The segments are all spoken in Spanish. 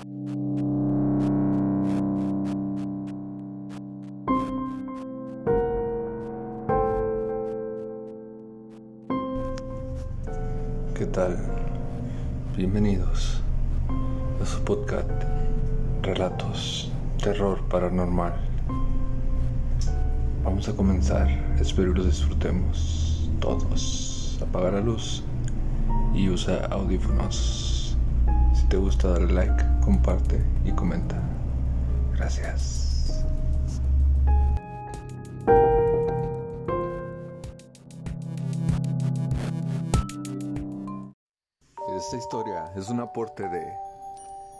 ¿Qué tal? Bienvenidos a su podcast Relatos Terror Paranormal. Vamos a comenzar, espero los disfrutemos todos. Apaga la luz y usa audífonos. Si te gusta, dale like, comparte y comenta. Gracias. Esta historia es un aporte de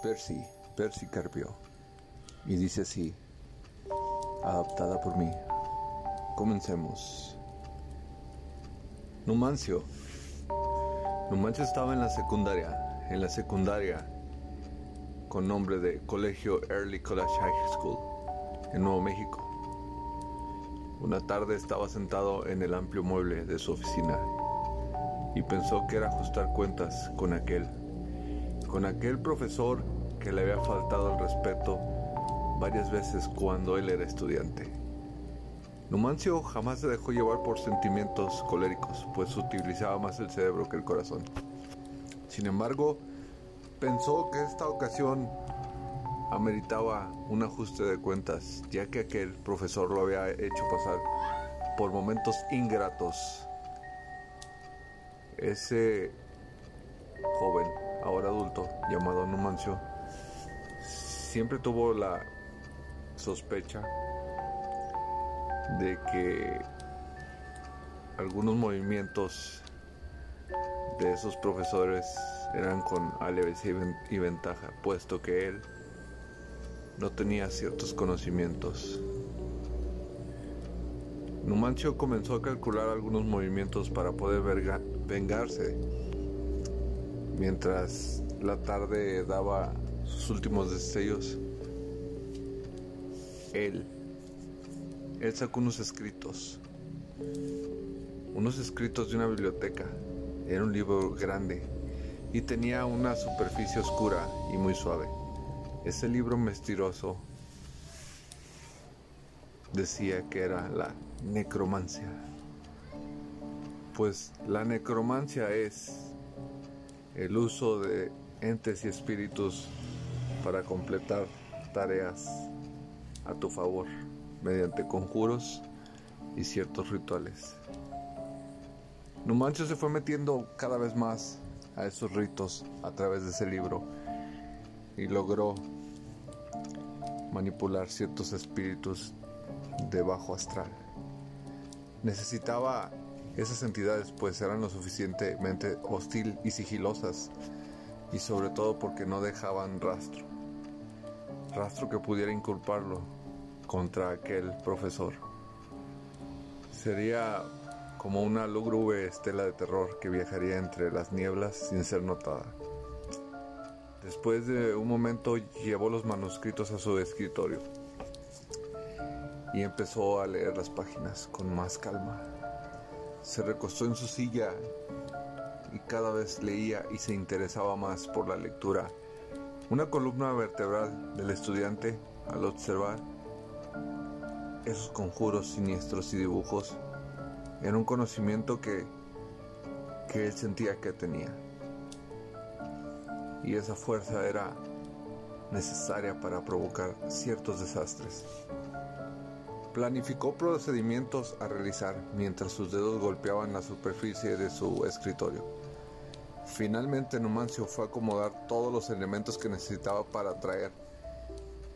Percy, Percy Carpio. Y dice así, adaptada por mí. Comencemos. Numancio. Numancio estaba en la secundaria, en la secundaria con nombre de Colegio Early College High School en Nuevo México. Una tarde estaba sentado en el amplio mueble de su oficina y pensó que era ajustar cuentas con aquel, con aquel profesor que le había faltado el respeto varias veces cuando él era estudiante. Numancio jamás se dejó llevar por sentimientos coléricos, pues utilizaba más el cerebro que el corazón. Sin embargo, pensó que esta ocasión ameritaba un ajuste de cuentas, ya que aquel profesor lo había hecho pasar por momentos ingratos. Ese joven, ahora adulto, llamado Numancio, siempre tuvo la sospecha de que algunos movimientos de esos profesores eran con alevencia y ventaja, puesto que él no tenía ciertos conocimientos. Numancio comenzó a calcular algunos movimientos para poder vengarse, mientras la tarde daba sus últimos destellos. Él, él sacó unos escritos, unos escritos de una biblioteca. Era un libro grande y tenía una superficie oscura y muy suave. Ese libro mestiroso decía que era la necromancia. Pues la necromancia es el uso de entes y espíritus para completar tareas a tu favor mediante conjuros y ciertos rituales. Numancio se fue metiendo cada vez más a esos ritos a través de ese libro y logró manipular ciertos espíritus de bajo astral. Necesitaba esas entidades pues eran lo suficientemente hostil y sigilosas y sobre todo porque no dejaban rastro. Rastro que pudiera inculparlo contra aquel profesor. Sería como una lúgubre estela de terror que viajaría entre las nieblas sin ser notada. Después de un momento llevó los manuscritos a su escritorio y empezó a leer las páginas con más calma. Se recostó en su silla y cada vez leía y se interesaba más por la lectura. Una columna vertebral del estudiante al observar esos conjuros siniestros y dibujos era un conocimiento que, que él sentía que tenía. Y esa fuerza era necesaria para provocar ciertos desastres. Planificó procedimientos a realizar mientras sus dedos golpeaban la superficie de su escritorio. Finalmente Numancio fue a acomodar todos los elementos que necesitaba para atraer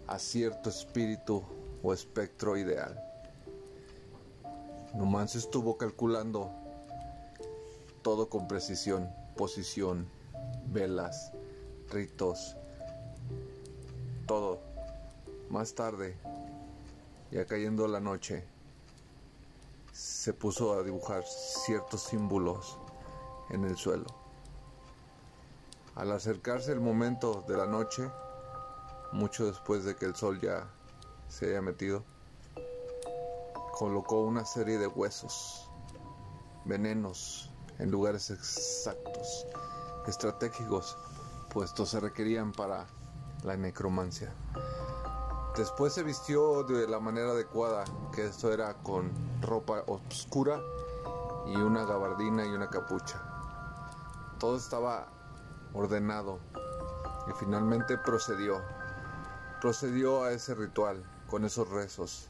a cierto espíritu o espectro ideal. Numancio estuvo calculando todo con precisión, posición, velas, ritos, todo. Más tarde, ya cayendo la noche, se puso a dibujar ciertos símbolos en el suelo. Al acercarse el momento de la noche, mucho después de que el sol ya se haya metido, colocó una serie de huesos, venenos en lugares exactos, estratégicos, puestos se requerían para la necromancia. Después se vistió de la manera adecuada, que esto era con ropa oscura y una gabardina y una capucha. Todo estaba ordenado y finalmente procedió. Procedió a ese ritual con esos rezos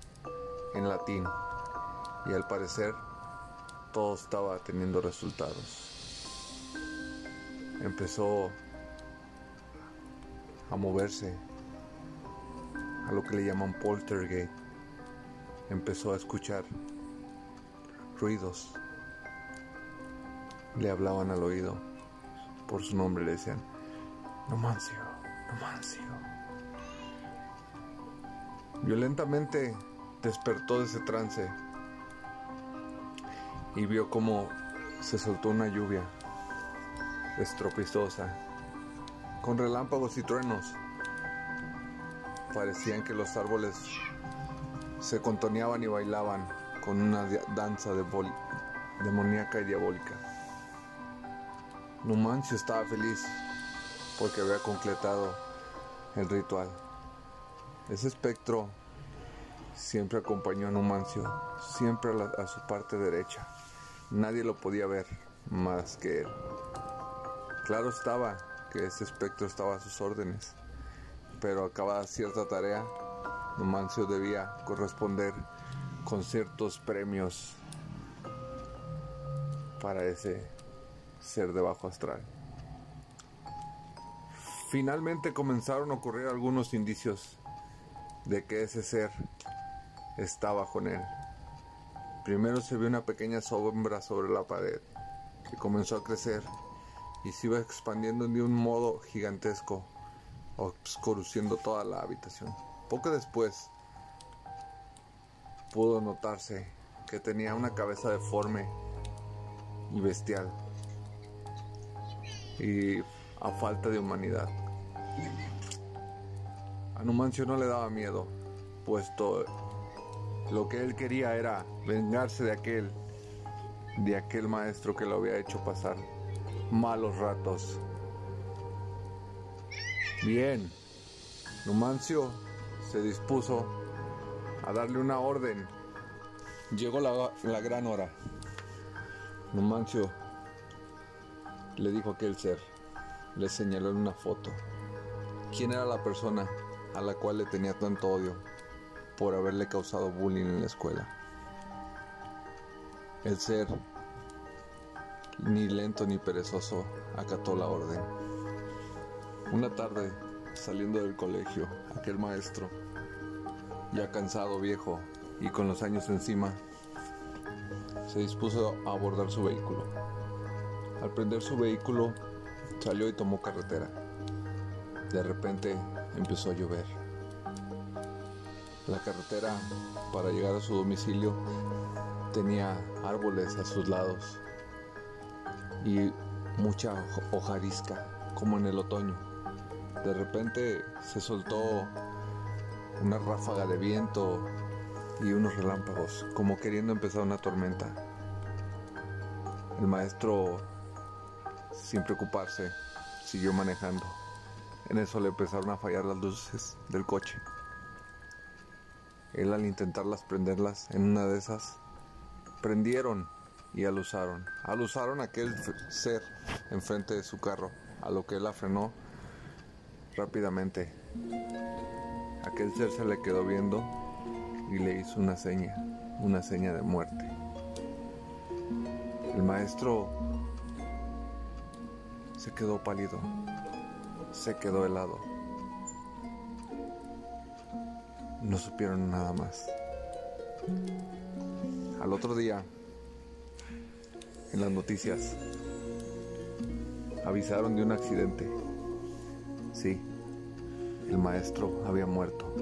en latín y al parecer todo estaba teniendo resultados. Empezó a moverse a lo que le llaman poltergeist. Empezó a escuchar ruidos. Le hablaban al oído. Por su nombre le decían, Numancio, Numancio. Violentamente despertó de ese trance y vio como se soltó una lluvia estropizosa, con relámpagos y truenos parecían que los árboles se contoneaban y bailaban con una danza demoníaca y diabólica. Numancio estaba feliz porque había completado el ritual. Ese espectro siempre acompañó a Numancio, siempre a, su parte derecha. Nadie lo podía ver más que él. Claro estaba que ese espectro estaba a sus órdenes pero acabada cierta tarea, Numancio debía corresponder con ciertos premios para ese ser de bajo astral. Finalmente comenzaron a ocurrir algunos indicios de que ese ser estaba con él. Primero se vio una pequeña sombra sobre la pared que comenzó a crecer y se iba expandiendo de un modo gigantesco obscureciendo toda la habitación. Poco después pudo notarse que tenía una cabeza deforme y bestial y a falta de humanidad. A Numancio no le daba miedo, puesto lo que él quería era vengarse de aquel, de aquel maestro que lo había hecho pasar malos ratos Bien, Numancio se dispuso a darle una orden. Llegó la, gran hora. Numancio le dijo a aquel ser, le señaló en una foto, quién era la persona a la cual le tenía tanto odio por haberle causado bullying en la escuela. El ser, ni lento ni perezoso, acató la orden. Una tarde, saliendo del colegio, aquel maestro, ya cansado, viejo y con los años encima, se dispuso a abordar su vehículo. Al prender su vehículo, salió y tomó carretera. De repente empezó a llover. La carretera para llegar a su domicilio tenía árboles a sus lados y mucha hojarisca, como en el otoño. De repente se soltó una ráfaga de viento y unos relámpagos, como queriendo empezar una tormenta. El maestro, sin preocuparse, siguió manejando. En eso le empezaron a fallar las luces del coche. Él al intentarlas prenderlas, en una de esas, prendieron y alusaron. Alusaron a aquel ser enfrente de su carro, a lo que él la frenó Rápidamente, aquel ser se le quedó viendo y le hizo una seña, una seña de muerte. El maestro se quedó pálido, se quedó helado. No supieron nada más. Al otro día, en las noticias, avisaron de un accidente Sí, el maestro había muerto.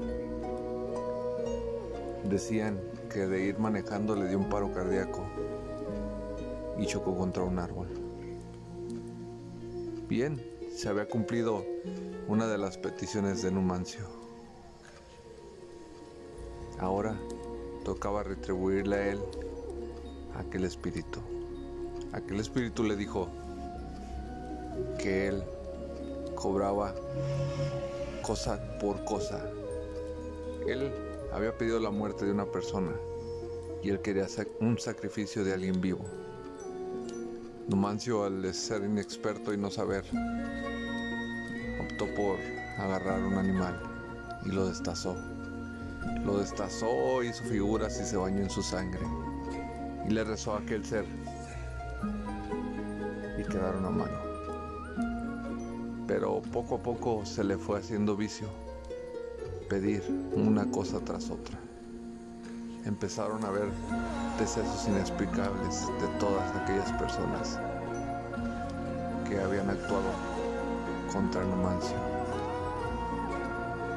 Decían que de ir manejando le dio un paro cardíaco y chocó contra un árbol. Bien, se había cumplido una de las peticiones de Numancio. Ahora tocaba retribuirle a él aquel espíritu. Aquel espíritu le dijo que él cobraba cosa por cosa. Él había pedido la muerte de una persona y él quería hacer un sacrificio de alguien vivo. Numancio, al ser inexperto y no saber, optó por agarrar un animal y lo destazó. Lo destazó, hizo figuras y se bañó en su sangre. Y le rezó a aquel ser. Y quedaron a mano. Pero poco a poco se le fue haciendo vicio. Pedir una cosa tras otra. Empezaron a ver decesos inexplicables de todas aquellas personas que habían actuado contra Numancio.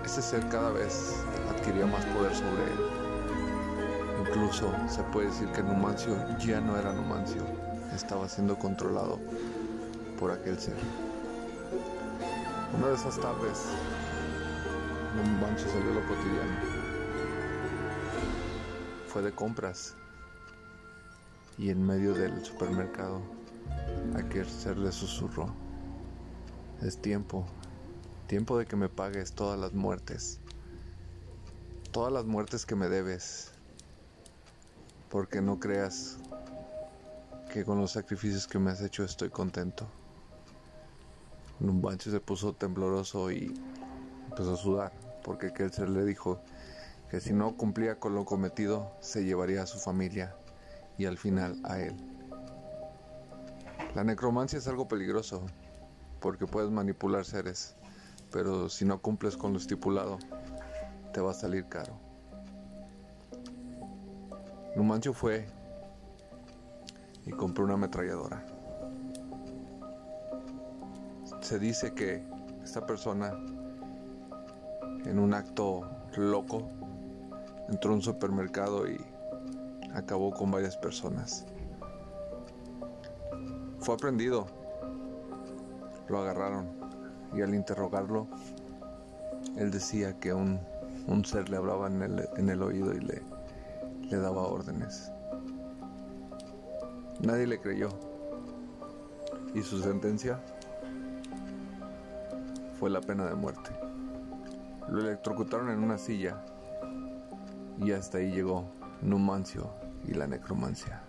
Ese ser cada vez adquiría más poder sobre él. Incluso se puede decir que Numancio ya no era Numancio, estaba siendo controlado por aquel ser. Una de esas tardes, Numancio salió a lo cotidiano. Fue de compras y en medio del supermercado aquel ser le susurró. Es tiempo, tiempo de que me pagues todas las muertes, todas las muertes que me debes, porque no creas que con los sacrificios que me has hecho estoy contento. Un bancho se puso tembloroso y empezó a sudar, porque aquel ser le dijo que si no cumplía con lo cometido se llevaría a su familia y al final a él. La necromancia es algo peligroso porque puedes manipular seres, pero si no cumples con lo estipulado, te va a salir caro. Numancio fue y compró una ametralladora. Se dice que esta persona, en un acto loco, entró a un supermercado y acabó con varias personas. Fue aprendido, lo agarraron y al interrogarlo, él decía que un, un ser le hablaba en el, en el oído y le, le daba órdenes. Nadie le creyó. Y su sentencia fue la pena de muerte. Lo electrocutaron en una silla y hasta ahí llegó Numancio y la necromancia.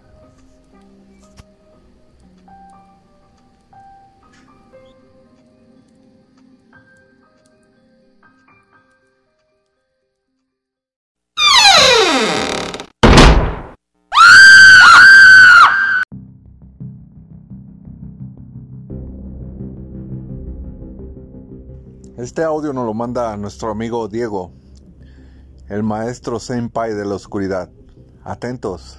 Este audio nos lo manda nuestro amigo Diego, el maestro Senpai de la oscuridad. Atentos.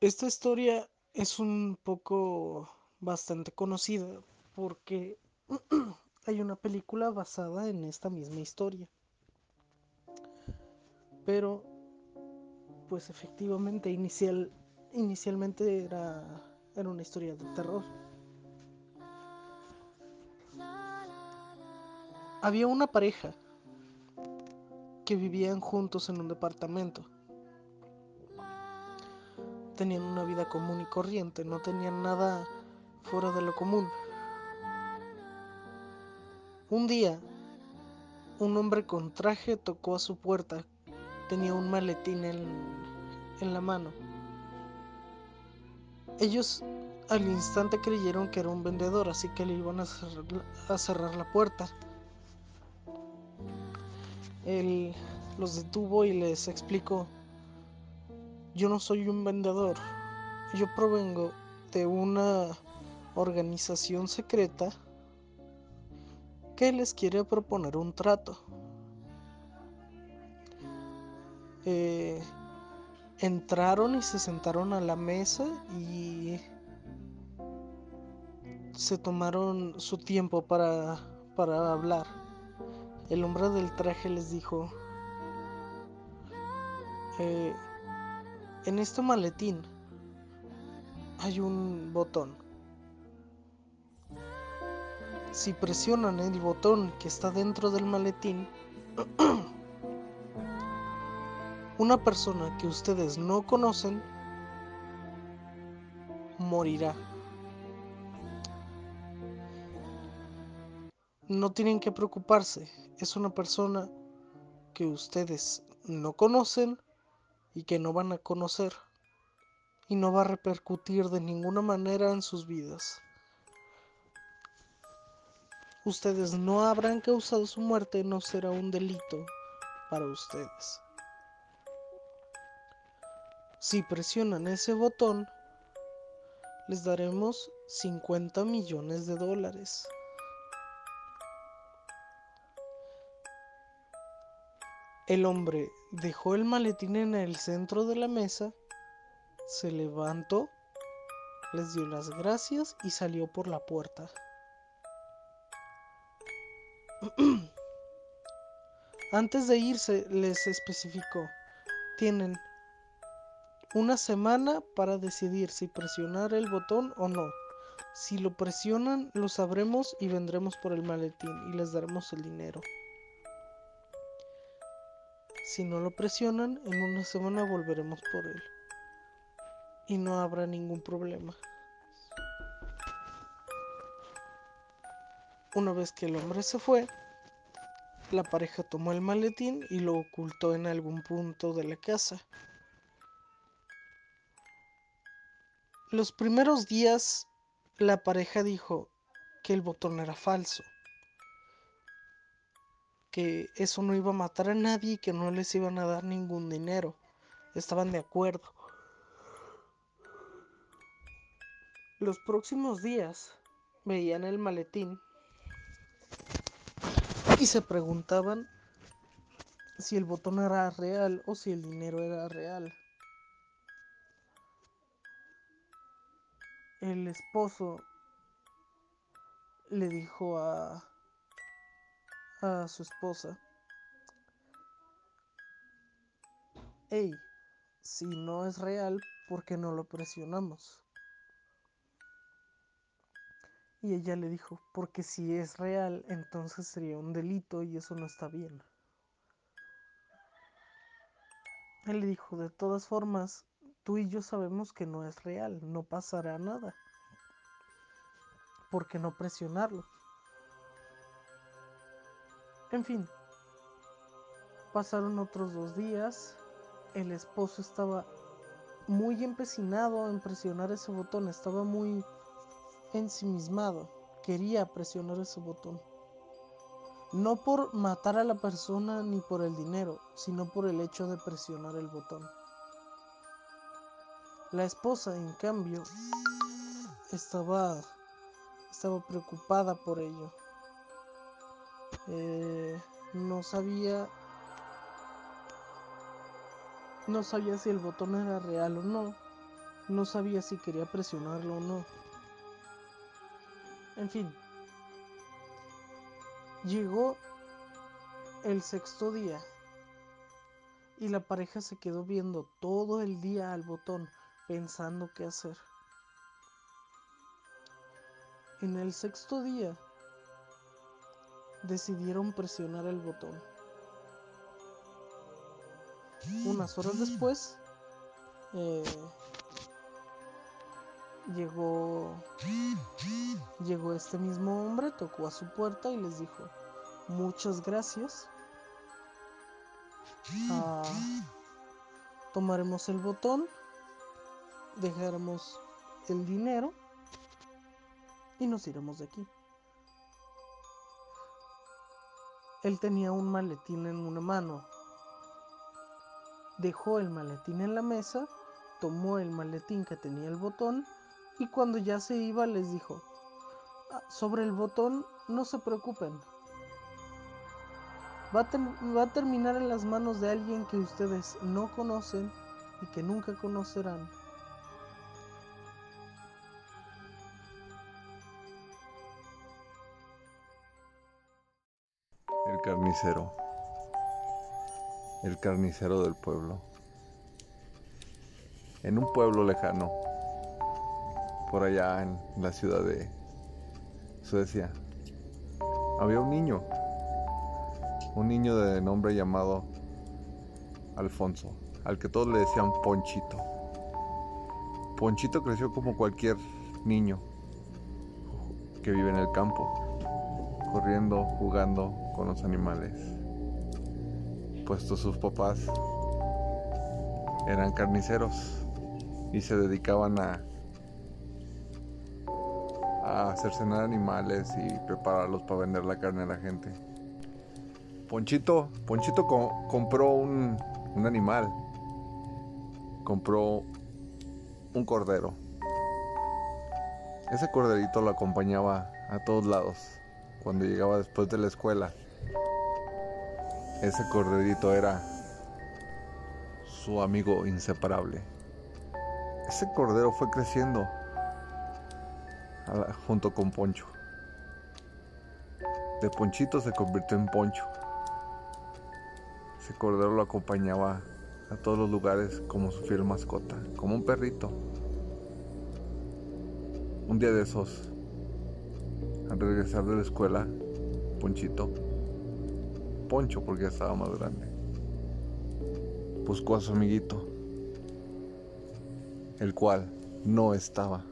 Esta historia es un poco bastante conocida porque hay una película basada en esta misma historia. Pero, pues efectivamente, inicial, inicialmente era, era una historia de terror. Había una pareja que vivían juntos en un departamento. Tenían una vida común y corriente, no tenían nada fuera de lo común. Un día, un hombre con traje tocó a su puerta. Tenía un maletín en, en la mano. Ellos al instante creyeron que era un vendedor, así que le iban a cerrar, la puerta. Él los detuvo y les explicó, yo no soy un vendedor, yo provengo de una organización secreta que les quiere proponer un trato. Eh, entraron y se sentaron a la mesa y se tomaron su tiempo para, para hablar. El hombre del traje les dijo, eh, en este maletín hay un botón. Si presionan el botón que está dentro del maletín, una persona que ustedes no conocen morirá. No tienen que preocuparse, es una persona que ustedes no conocen y que no van a conocer y no va a repercutir de ninguna manera en sus vidas. Ustedes no habrán causado su muerte, no será un delito para ustedes. Si presionan ese botón, les daremos 50 millones de dólares. El hombre dejó el maletín en el centro de la mesa, se levantó, les dio las gracias y salió por la puerta. Antes de irse les especificó, tienen una semana para decidir si presionar el botón o no. Si lo presionan, lo sabremos y vendremos por el maletín y les daremos el dinero. Si no lo presionan, en una semana volveremos por él. Y no habrá ningún problema. Una vez que el hombre se fue, la pareja tomó el maletín y lo ocultó en algún punto de la casa. Los primeros días, la pareja dijo que el botón era falso que eso no iba a matar a nadie y que no les iban a dar ningún dinero. Estaban de acuerdo. Los próximos días veían el maletín y se preguntaban si el botón era real o si el dinero era real. El esposo le dijo a a su esposa, hey, si no es real, ¿por qué no lo presionamos? Y ella le dijo, porque si es real, entonces sería un delito y eso no está bien. Él le dijo, de todas formas, tú y yo sabemos que no es real, no pasará nada. ¿Por qué no presionarlo? En fin, pasaron otros dos días. El esposo estaba muy empecinado en presionar ese botón, estaba muy ensimismado. Quería presionar ese botón. No por matar a la persona ni por el dinero, sino por el hecho de presionar el botón. La esposa, en cambio, estaba, estaba preocupada por ello. Eh, no sabía no sabía si el botón era real o no. No sabía si quería presionarlo o no. En fin. Llegó el sexto día. Y la pareja se quedó viendo todo el día al botón pensando qué hacer en el sexto día decidieron presionar el botón. Unas horas después eh, llegó llegó este mismo hombre, tocó a su puerta y les dijo muchas gracias. Ah, tomaremos el botón, dejaremos el dinero y nos iremos de aquí. Él tenía un maletín en una mano. Dejó el maletín en la mesa, tomó el maletín que tenía el botón y cuando ya se iba les dijo, ah, sobre el botón no se preocupen. Va va a terminar en las manos de alguien que ustedes no conocen y que nunca conocerán. Carnicero. El carnicero del pueblo. En un pueblo lejano, por allá en la ciudad de Suecia, había un niño. Un niño de nombre llamado Alfonso, al que todos le decían Ponchito. Ponchito creció como cualquier niño que vive en el campo corriendo, jugando con los animales, puesto sus papás eran carniceros y se dedicaban a, a hacer cenar animales y prepararlos para vender la carne a la gente. Ponchito, Ponchito compró un, un animal, compró un cordero. Ese corderito lo acompañaba a todos lados cuando llegaba después de la escuela. Ese corderito era su amigo inseparable. Ese cordero fue creciendo junto con Poncho. De Ponchito se convirtió en Poncho. Ese cordero lo acompañaba a todos los lugares como su fiel mascota, como un perrito. Un día de esos, al regresar de la escuela, Ponchito, Poncho porque ya estaba más grande, buscó a su amiguito, el cual no estaba.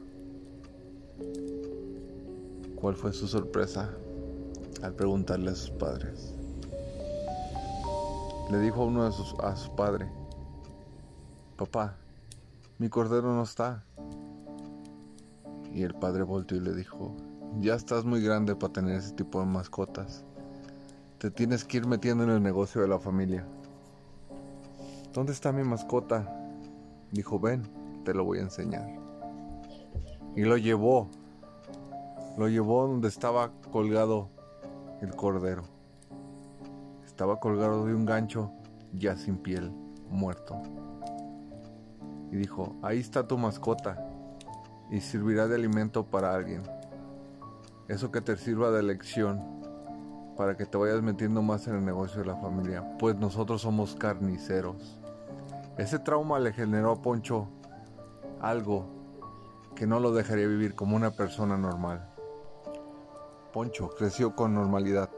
¿Cuál fue su sorpresa al preguntarle a sus padres? Le dijo a uno de sus a su padre, papá, mi cordero no está. Y el padre volteó y le dijo, ya estás muy grande para tener ese tipo de mascotas. Te tienes que ir metiendo en el negocio de la familia. ¿Dónde está mi mascota? Dijo, ven, te lo voy a enseñar. Y lo llevó. Lo llevó donde estaba colgado el cordero. Estaba colgado de un gancho ya sin piel, muerto. Y dijo, ahí está tu mascota y servirá de alimento para alguien. Eso que te sirva de lección para que te vayas metiendo más en el negocio de la familia, pues nosotros somos carniceros. Ese trauma le generó a Poncho algo que no lo dejaría vivir como una persona normal. Poncho creció con normalidad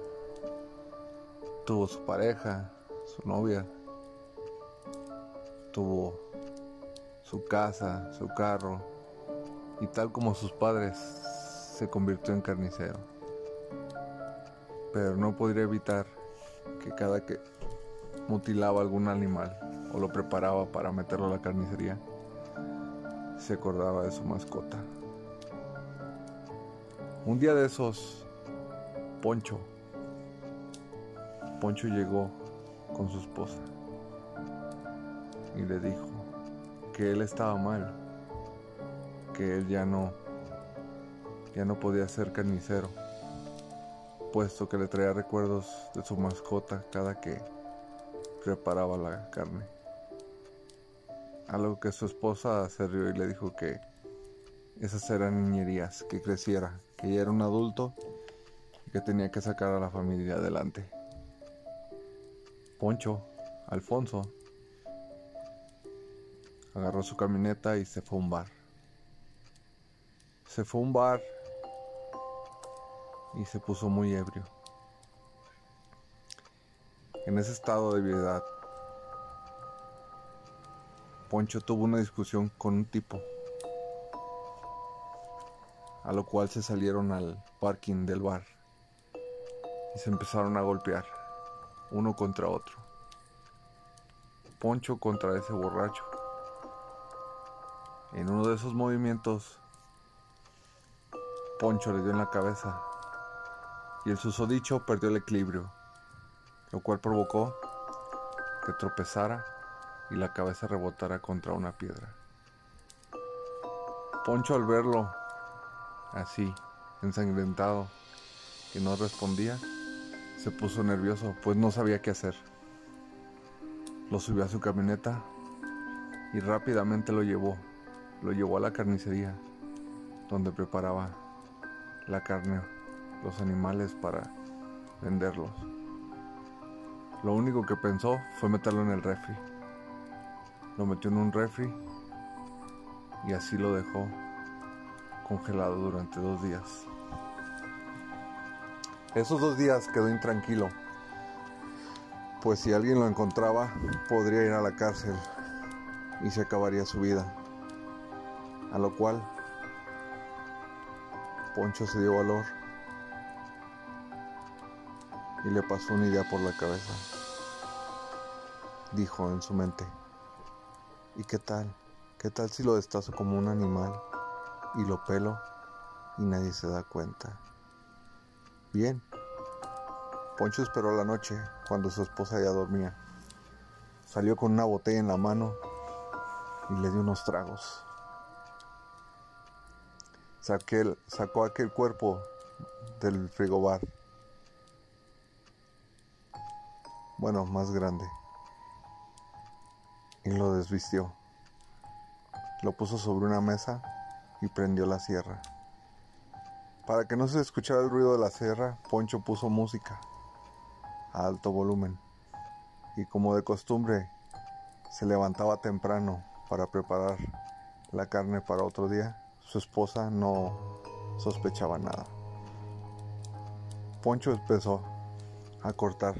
tuvo su pareja, su novia, tuvo su casa, su carro, y tal como sus padres se convirtió en carnicero. Pero no podría evitar que cada que mutilaba algún animal o lo preparaba para meterlo a la carnicería, se acordaba de su mascota. Un día de esos, Poncho Poncho llegó con su esposa y le dijo que él estaba mal, que él ya no ya no podía ser carnicero, puesto que le traía recuerdos de su mascota cada que preparaba la carne. A lo que su esposa se rió y le dijo que esas eran niñerías, que creciera, que ya era un adulto y que tenía que sacar a la familia adelante. Poncho, Alfonso, agarró su camioneta y se fue a un bar. Se fue a un bar y se puso muy ebrio. En ese estado de ebriedad, Poncho tuvo una discusión con un tipo, a lo cual se salieron al parking del bar y se empezaron a golpear uno contra otro. Poncho contra ese borracho. En uno de esos movimientos, Poncho le dio en la cabeza y el susodicho perdió el equilibrio, lo cual provocó que tropezara y la cabeza rebotara contra una piedra. Poncho al verlo así, ensangrentado, y no respondía, se puso nervioso, pues no sabía qué hacer. Lo subió a su camioneta y rápidamente lo llevó. Lo llevó a la carnicería, donde preparaba la carne, los animales para venderlos. Lo único que pensó fue meterlo en el refri. Lo metió en un refri y así lo dejó congelado durante dos días. Esos dos días quedó intranquilo, pues si alguien lo encontraba podría ir a la cárcel y se acabaría su vida. A lo cual Poncho se dio valor y le pasó una idea por la cabeza. Dijo en su mente, ¿y qué tal? ¿Qué tal si lo destazo como un animal y lo pelo y nadie se da cuenta? Bien. Poncho esperó la noche cuando su esposa ya dormía. Salió con una botella en la mano y le dio unos tragos. sacó aquel cuerpo del frigobar. Bueno, más grande. Y lo desvistió. Lo puso sobre una mesa y prendió la sierra. Para que no se escuchara el ruido de la sierra, Poncho puso música a alto volumen. Y como de costumbre, se levantaba temprano para preparar la carne para otro día. Su esposa no sospechaba nada. Poncho empezó a cortar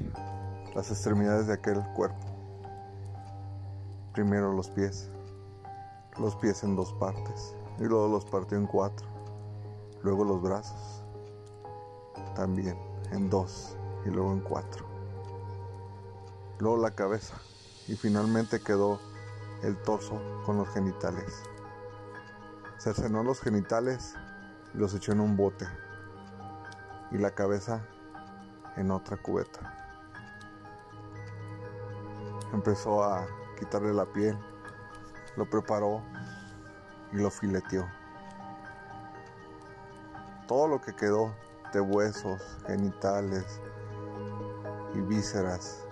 las extremidades de aquel cuerpo. Primero los pies, los pies en dos partes y luego los partió en cuatro. Luego los brazos, también en dos y luego en cuatro. Luego la cabeza y finalmente quedó el torso con los genitales. Cercenó los genitales y los echó en un bote y la cabeza en otra cubeta. Empezó a quitarle la piel, lo preparó y lo fileteó. Todo lo que quedó de huesos, genitales y vísceras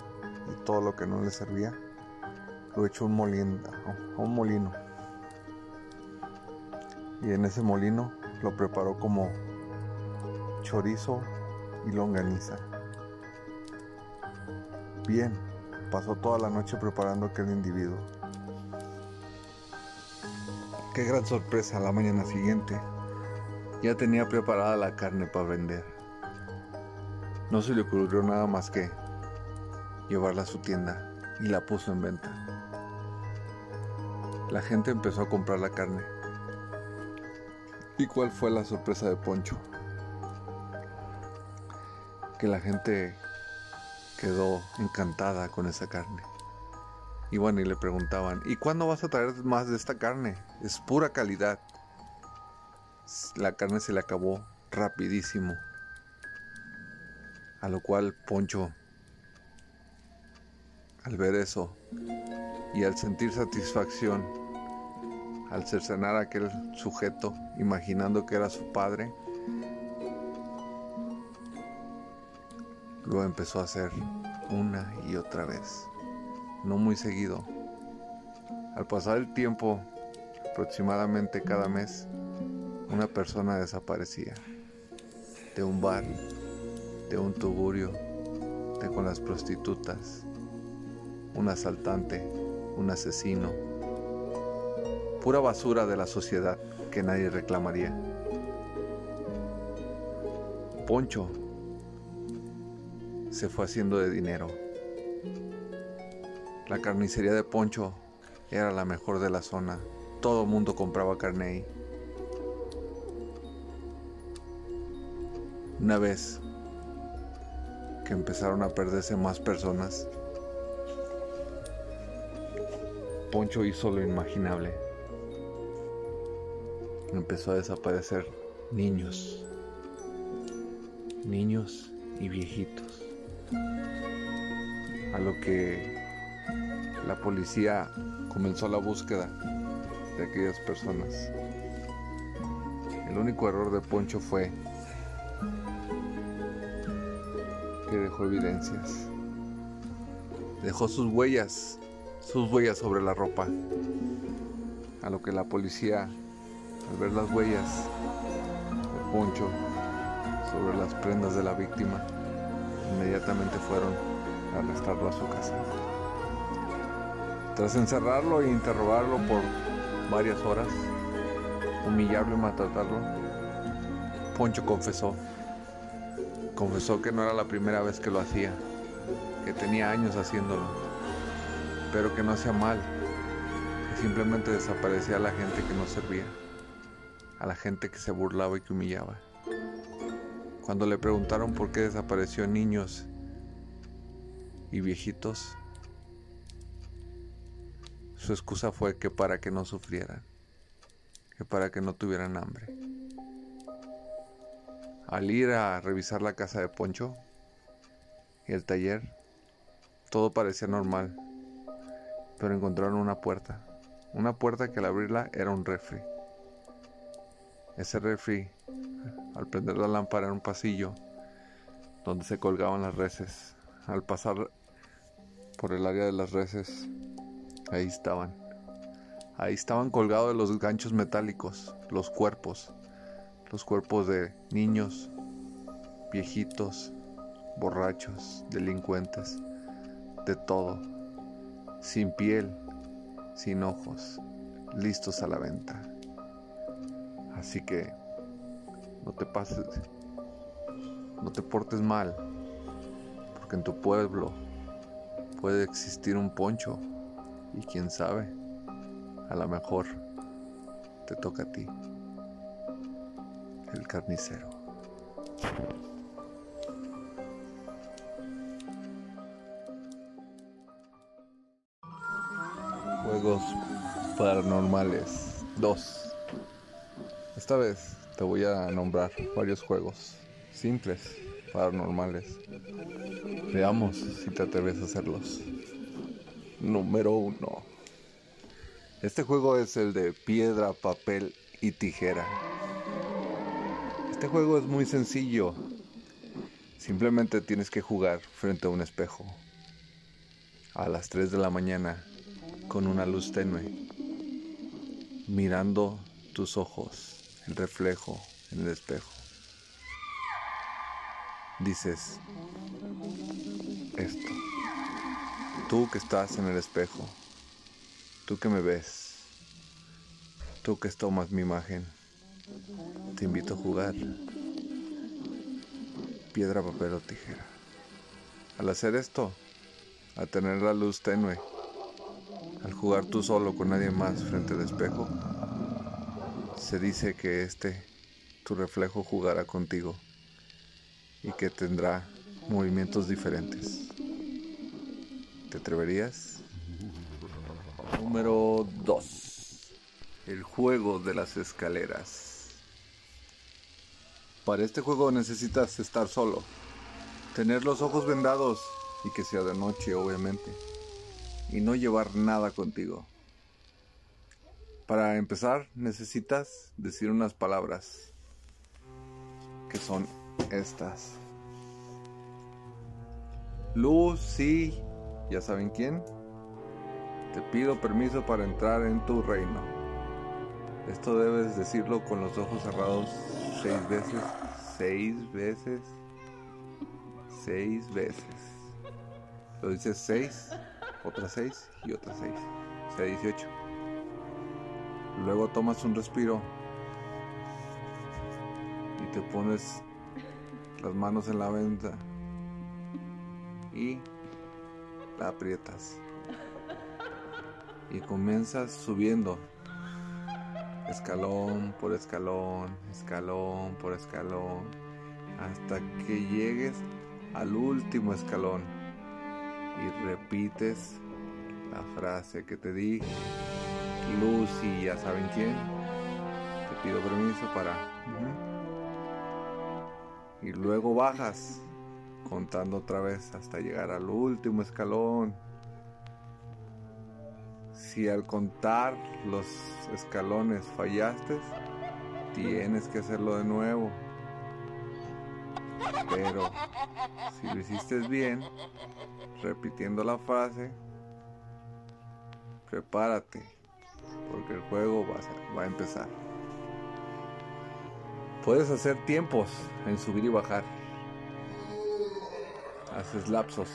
y todo lo que no le servía, lo echó un a un molino. Y en ese molino lo preparó como chorizo y longaniza. Bien, pasó toda la noche preparando aquel individuo. Qué gran sorpresa la mañana siguiente. Ya tenía preparada la carne para vender. No se le ocurrió nada más que llevarla a su tienda y la puso en venta. La gente empezó a comprar la carne. ¿Y cuál fue la sorpresa de Poncho? Que la gente quedó encantada con esa carne. Y bueno, y le preguntaban, ¿y cuándo vas a traer más de esta carne? Es pura calidad. La carne se le acabó rapidísimo. A lo cual Poncho, al ver eso y al sentir satisfacción, al cercenar a aquel sujeto, imaginando que era su padre, Lo empezó a hacer una y otra vez, no muy seguido. Al pasar el tiempo, aproximadamente cada mes, una persona desaparecía de un bar, de un tugurio, de con las prostitutas, un asaltante, un asesino, pura basura de la sociedad que nadie reclamaría. Poncho se fue haciendo de dinero. La carnicería de Poncho era la mejor de la zona. Todo mundo compraba carne ahí. Una vez que empezaron a perderse más personas, Poncho hizo lo inimaginable. Empezó a desaparecer niños, niños y viejitos a lo que la policía comenzó la búsqueda de aquellas personas. El único error de Poncho fue que dejó evidencias. Dejó sus huellas, sus huellas sobre la ropa. A lo que la policía, al ver las huellas de Poncho sobre las prendas de la víctima, inmediatamente fueron a arrestarlo a su casa. Tras encerrarlo e interrogarlo por varias horas, humillarlo y maltratarlo, Poncho confesó. Confesó que no era la primera vez que lo hacía, que tenía años haciéndolo, pero que no hacía mal, que simplemente desaparecía a la gente que no servía, a la gente que se burlaba y que humillaba. Cuando le preguntaron por qué desapareció niños y viejitos, su excusa fue que para que no sufrieran, que para que no tuvieran hambre. Al ir a revisar la casa de Poncho y el taller, todo parecía normal, pero encontraron una puerta, una puerta que al abrirla era un refri. Ese refri, al prender la lámpara en un pasillo donde se colgaban las reses, al pasar por el área de las reses, ahí estaban. Ahí estaban colgados de los ganchos metálicos, los cuerpos, los cuerpos de niños, viejitos, borrachos, delincuentes, de todo, sin piel, sin ojos, listos a la venta. Así que no te pases, no te portes mal, porque en tu pueblo puede existir un poncho y quién sabe, a lo mejor te toca a ti, el carnicero. Juegos paranormales 2. Esta vez te voy a nombrar varios juegos simples, paranormales. Veamos si te atreves a hacerlos. Número 1. Este juego es el de piedra, papel y tijera. Este juego es muy sencillo. Simplemente tienes que jugar frente a un espejo. A las 3 de la mañana con una luz tenue, mirando tus ojos, el reflejo en el espejo. Dices esto, tú que estás en el espejo, tú que me ves, tú que tomas mi imagen, te invito a jugar piedra, papel o tijera. Al hacer esto, a tener la luz tenue, al jugar tú solo con nadie más frente al espejo, se dice que este, tu reflejo, jugará contigo y que tendrá movimientos diferentes. ¿Te atreverías? Número 2. El juego de las escaleras. Para este juego necesitas estar solo, tener los ojos vendados y que sea de noche, obviamente y no llevar nada contigo. Para empezar necesitas decir unas palabras que son estas. Lucy, ¿ya saben quién? Te pido permiso para entrar en tu reino. Esto debes decirlo con los ojos cerrados seis veces. Seis veces. Seis veces. Lo dices seis otra 6 y otra 6. O sea, 18. Luego tomas un respiro y te pones las manos en la venta y la aprietas. Y comienzas subiendo escalón por escalón, escalón por escalón, hasta que llegues al último escalón y repites la frase que te dije. Lucy, ya saben quién. Te pido permiso para... Y luego bajas, contando otra vez hasta llegar al último escalón. Si al contar los escalones fallaste, tienes que hacerlo de nuevo. Pero si lo hiciste bien, repitiendo la frase, prepárate, porque el juego va a, empezar. Puedes hacer tiempos en subir y bajar. Haces lapsos.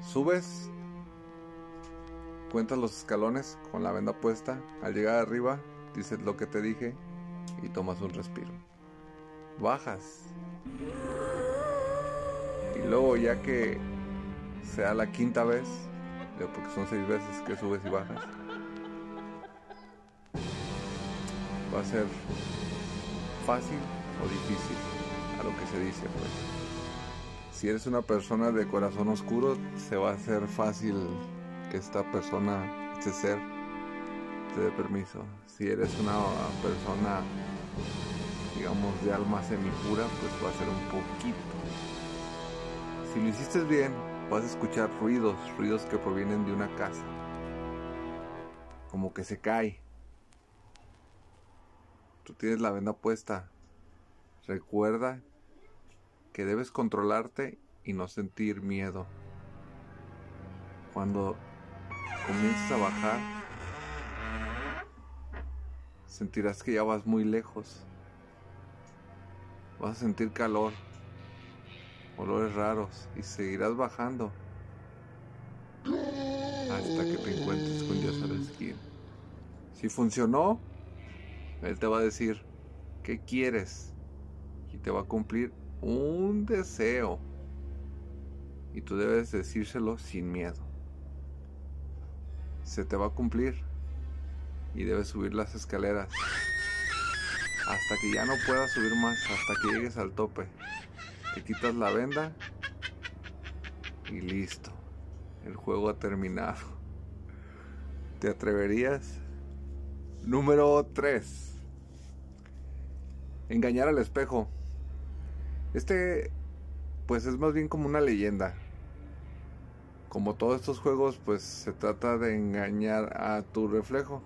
Subes, cuentas los escalones con la venda puesta. Al llegar arriba, dices lo que te dije y tomas un respiro. Bajas y luego ya que sea la quinta vez, porque son seis veces que subes y bajas, va a ser fácil o difícil a lo que se dice pues. Si eres una persona de corazón oscuro, se va a hacer fácil que esta persona, este ser, te dé permiso. Si eres una persona, digamos, de alma semipura, pues va a ser un poquito. Si lo hiciste bien, vas a escuchar ruidos, ruidos que provienen de una casa. Como que se cae. Tú tienes la venda puesta. Recuerda que debes controlarte y no sentir miedo. Cuando comiences a bajar, sentirás que ya vas muy lejos. Vas a sentir calor, olores raros y seguirás bajando hasta que te encuentres con Dios a la esquina. Si funcionó, Él te va a decir, ¿qué quieres? Y te va a cumplir un deseo. Y tú debes decírselo sin miedo. Se te va a cumplir. Y debes subir las escaleras. Hasta que ya no puedas subir más. Hasta que llegues al tope. Te quitas la venda. Y listo. El juego ha terminado. ¿Te atreverías? Número 3. Engañar al espejo. Este, pues es más bien como una leyenda. Como todos estos juegos, pues se trata de engañar a tu reflejo.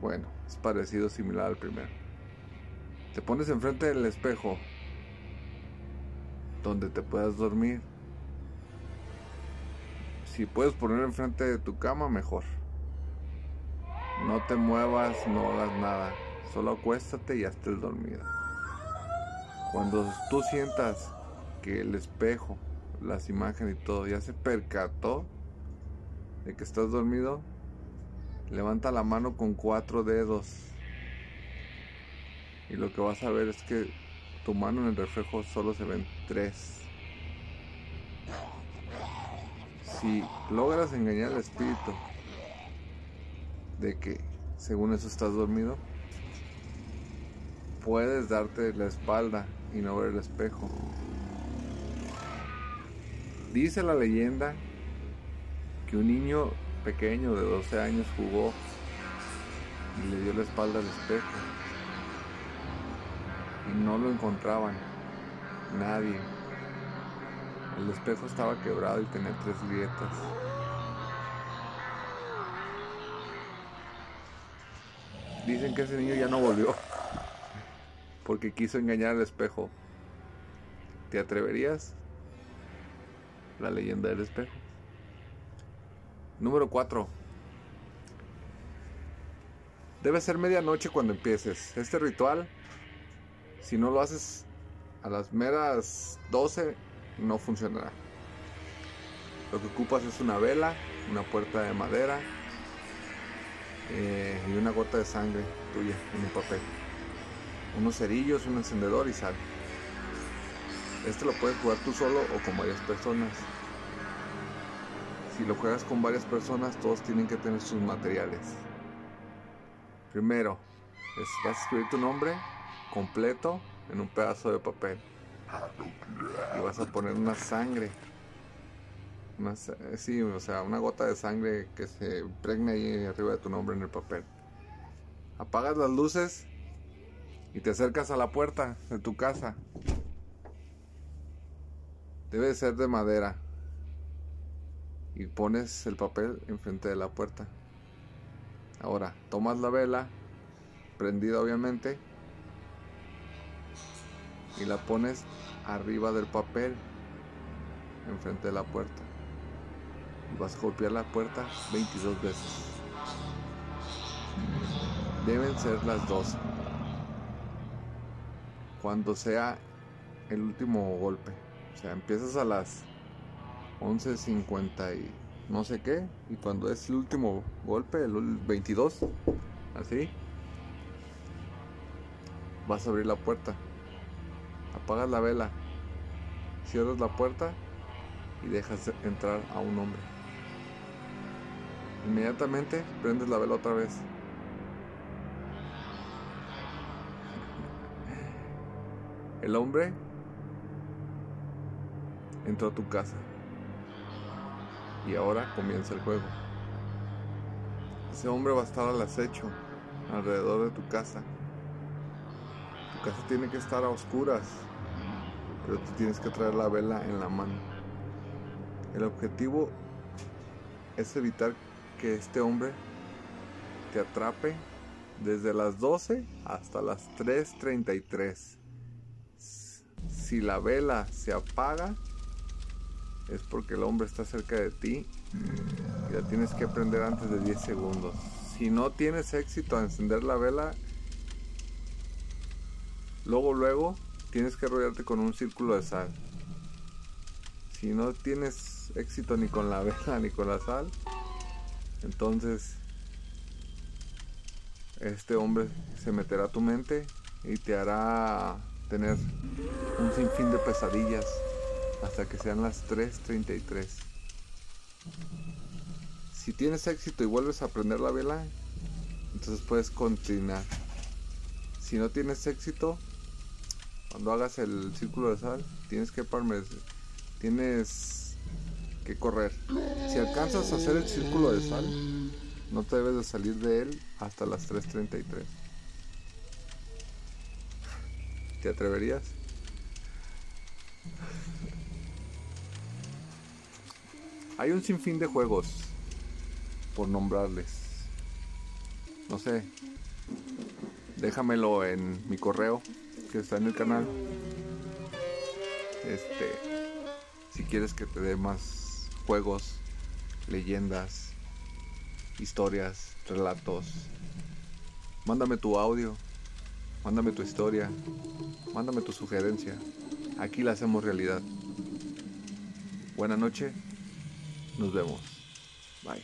Bueno, es parecido, similar al primero. Te pones enfrente del espejo donde te puedas dormir. Si puedes poner enfrente de tu cama, mejor. No te muevas, no hagas nada. Solo acuéstate y hazte el dormido. Cuando tú sientas que el espejo, las imágenes y todo ya se percató de que estás dormido, levanta la mano con cuatro dedos. Y lo que vas a ver es que tu mano en el reflejo solo se ven tres. Si logras engañar al espíritu de que según eso estás dormido, puedes darte la espalda y no ver el espejo. Dice la leyenda que un niño pequeño de 12 años jugó y le dio la espalda al espejo. Y no lo encontraban. Nadie. El espejo estaba quebrado y tenía tres grietas. Dicen que ese niño ya no volvió porque quiso engañar al espejo. ¿Te atreverías? La leyenda del espejo. Número 4. Debe ser medianoche cuando empieces. Este ritual, si no lo haces a las meras 12, no funcionará. Lo que ocupas es una vela, una puerta de madera eh, y una gota de sangre tuya en un papel unos cerillos, un encendedor y sal. Este lo puedes jugar tú solo o con varias personas. Si lo juegas con varias personas, todos tienen que tener sus materiales. Primero, vas a escribir tu nombre completo en un pedazo de papel. Y vas a poner una sangre. Una, sí, o sea, una gota de sangre que se impregne ahí arriba de tu nombre en el papel. Apagas las luces y te acercas a la puerta de tu casa. Debe ser de madera. Y pones el papel enfrente de la puerta. Ahora, tomas la vela, prendida obviamente, y la pones arriba del papel, enfrente de la puerta. Y vas a golpear la puerta 22 veces. Deben ser las 12 cuando sea el último golpe. O sea, empiezas a las 11.50 y no sé qué. Y cuando es el último golpe, el 22, así, vas a abrir la puerta. Apagas la vela. Cierras la puerta y dejas entrar a un hombre. Inmediatamente prendes la vela otra vez. El hombre entró a tu casa. Y ahora comienza el juego. Ese hombre va a estar al acecho alrededor de tu casa. Tu casa tiene que estar a oscuras, pero tú tienes que traer la vela en la mano. El objetivo es evitar que este hombre te atrape desde las 12 hasta las 3.33. Si la vela se apaga, es porque el hombre está cerca de ti y la tienes que prender antes de 10 segundos. Si no tienes éxito a encender la vela, luego luego tienes que rodearte con un círculo de sal. Si no tienes éxito ni con la vela ni con la sal, entonces este hombre se meterá a tu mente y te hará tener un sinfín de pesadillas hasta que sean las 3.33. Si tienes éxito y vuelves a prender la vela, entonces puedes continuar. Si no tienes éxito, cuando hagas el círculo de sal, tienes que tienes que correr. Si alcanzas a hacer el círculo de sal, no te debes de salir de él hasta las 3.33. ¿Te atreverías? Hay un sinfín de juegos por nombrarles. No sé. Déjamelo en mi correo que está en el canal. Este, si quieres que te dé más juegos, leyendas, historias, relatos, mándame tu audio, mándame tu historia, mándame tu sugerencia. Aquí la hacemos realidad. Buena noche. Nos vemos. Bye.